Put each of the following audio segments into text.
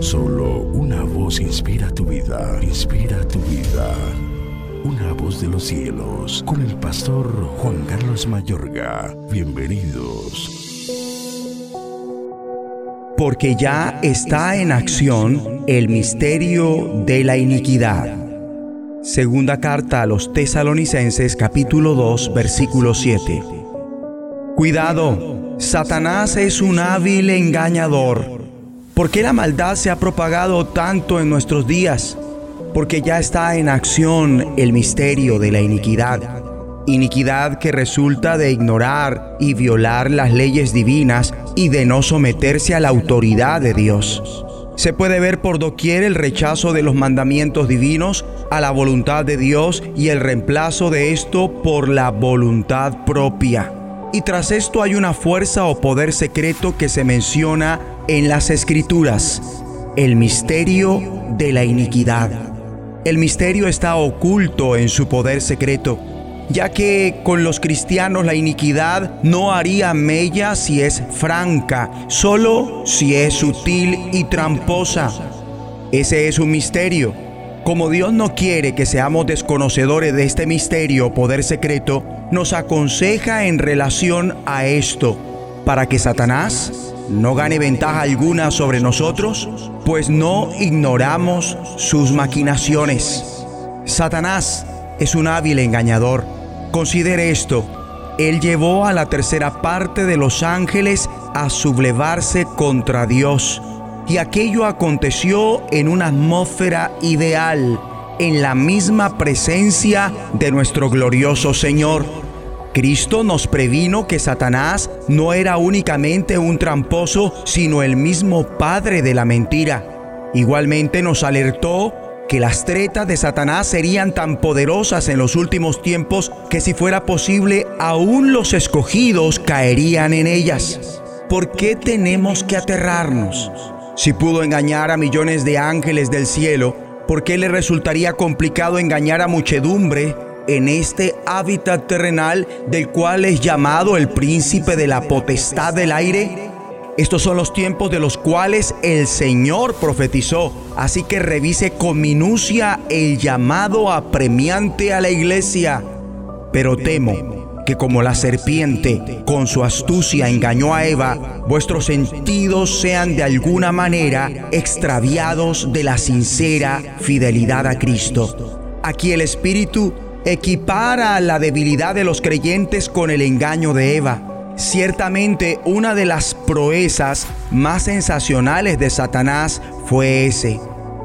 Solo una voz inspira tu vida, inspira tu vida. Una voz de los cielos, con el pastor Juan Carlos Mayorga. Bienvenidos. Porque ya está en acción el misterio de la iniquidad. Segunda carta a los tesalonicenses capítulo 2 versículo 7. Cuidado, Satanás es un hábil engañador. ¿Por qué la maldad se ha propagado tanto en nuestros días? Porque ya está en acción el misterio de la iniquidad. Iniquidad que resulta de ignorar y violar las leyes divinas y de no someterse a la autoridad de Dios. Se puede ver por doquier el rechazo de los mandamientos divinos a la voluntad de Dios y el reemplazo de esto por la voluntad propia. Y tras esto hay una fuerza o poder secreto que se menciona en las escrituras, el misterio de la iniquidad. El misterio está oculto en su poder secreto, ya que con los cristianos la iniquidad no haría mella si es franca, solo si es sutil y tramposa. Ese es un misterio. Como Dios no quiere que seamos desconocedores de este misterio o poder secreto, nos aconseja en relación a esto, para que Satanás no gane ventaja alguna sobre nosotros, pues no ignoramos sus maquinaciones. Satanás es un hábil engañador. Considere esto. Él llevó a la tercera parte de los ángeles a sublevarse contra Dios. Y aquello aconteció en una atmósfera ideal, en la misma presencia de nuestro glorioso Señor. Cristo nos previno que Satanás no era únicamente un tramposo, sino el mismo padre de la mentira. Igualmente nos alertó que las tretas de Satanás serían tan poderosas en los últimos tiempos que si fuera posible, aún los escogidos caerían en ellas. ¿Por qué tenemos que aterrarnos? Si pudo engañar a millones de ángeles del cielo, ¿por qué le resultaría complicado engañar a muchedumbre en este hábitat terrenal del cual es llamado el príncipe de la potestad del aire? Estos son los tiempos de los cuales el Señor profetizó, así que revise con minucia el llamado apremiante a la iglesia. Pero temo que como la serpiente con su astucia engañó a Eva, vuestros sentidos sean de alguna manera extraviados de la sincera fidelidad a Cristo. Aquí el Espíritu equipara la debilidad de los creyentes con el engaño de Eva. Ciertamente una de las proezas más sensacionales de Satanás fue ese.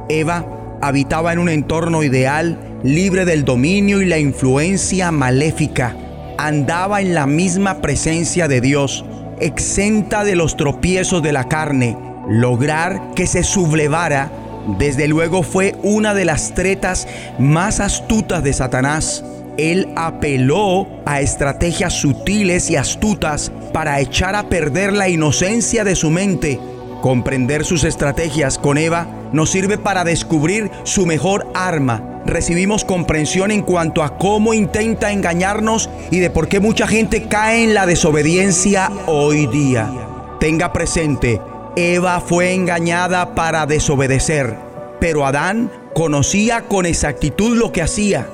Eva habitaba en un entorno ideal, libre del dominio y la influencia maléfica. Andaba en la misma presencia de Dios, exenta de los tropiezos de la carne. Lograr que se sublevara desde luego fue una de las tretas más astutas de Satanás. Él apeló a estrategias sutiles y astutas para echar a perder la inocencia de su mente. Comprender sus estrategias con Eva nos sirve para descubrir su mejor arma. Recibimos comprensión en cuanto a cómo intenta engañarnos y de por qué mucha gente cae en la desobediencia hoy día. Tenga presente, Eva fue engañada para desobedecer, pero Adán conocía con exactitud lo que hacía.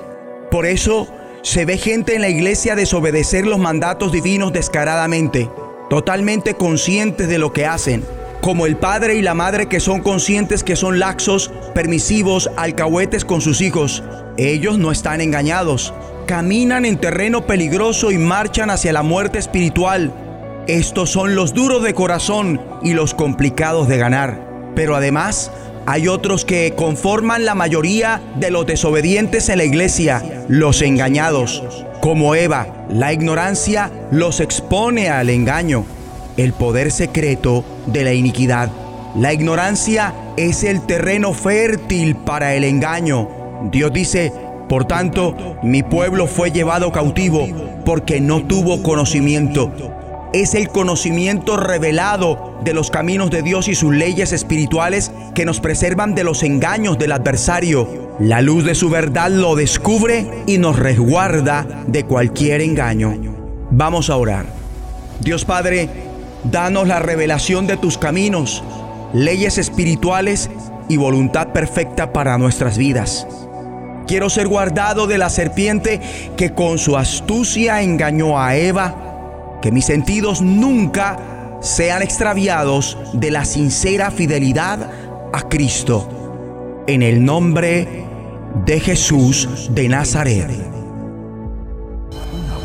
Por eso se ve gente en la iglesia desobedecer los mandatos divinos descaradamente, totalmente conscientes de lo que hacen, como el padre y la madre que son conscientes que son laxos, permisivos, alcahuetes con sus hijos. Ellos no están engañados, caminan en terreno peligroso y marchan hacia la muerte espiritual estos son los duros de corazón y los complicados de ganar. Pero además hay otros que conforman la mayoría de los desobedientes en la iglesia, los engañados. Como Eva, la ignorancia los expone al engaño, el poder secreto de la iniquidad. La ignorancia es el terreno fértil para el engaño. Dios dice, por tanto, mi pueblo fue llevado cautivo porque no tuvo conocimiento es el conocimiento revelado de los caminos de Dios y sus leyes espirituales que nos preservan de los engaños del adversario. La luz de su verdad lo descubre y nos resguarda de cualquier engaño. Vamos a orar. Dios Padre, danos la revelación de tus caminos leyes espirituales y voluntad perfecta para nuestras vidas. Quiero ser guardado de la serpiente que con su astucia engañó a Eva, que mis sentidos nunca sean extraviados de la sincera fidelidad a Cristo. En el nombre de Jesús de Nazaret.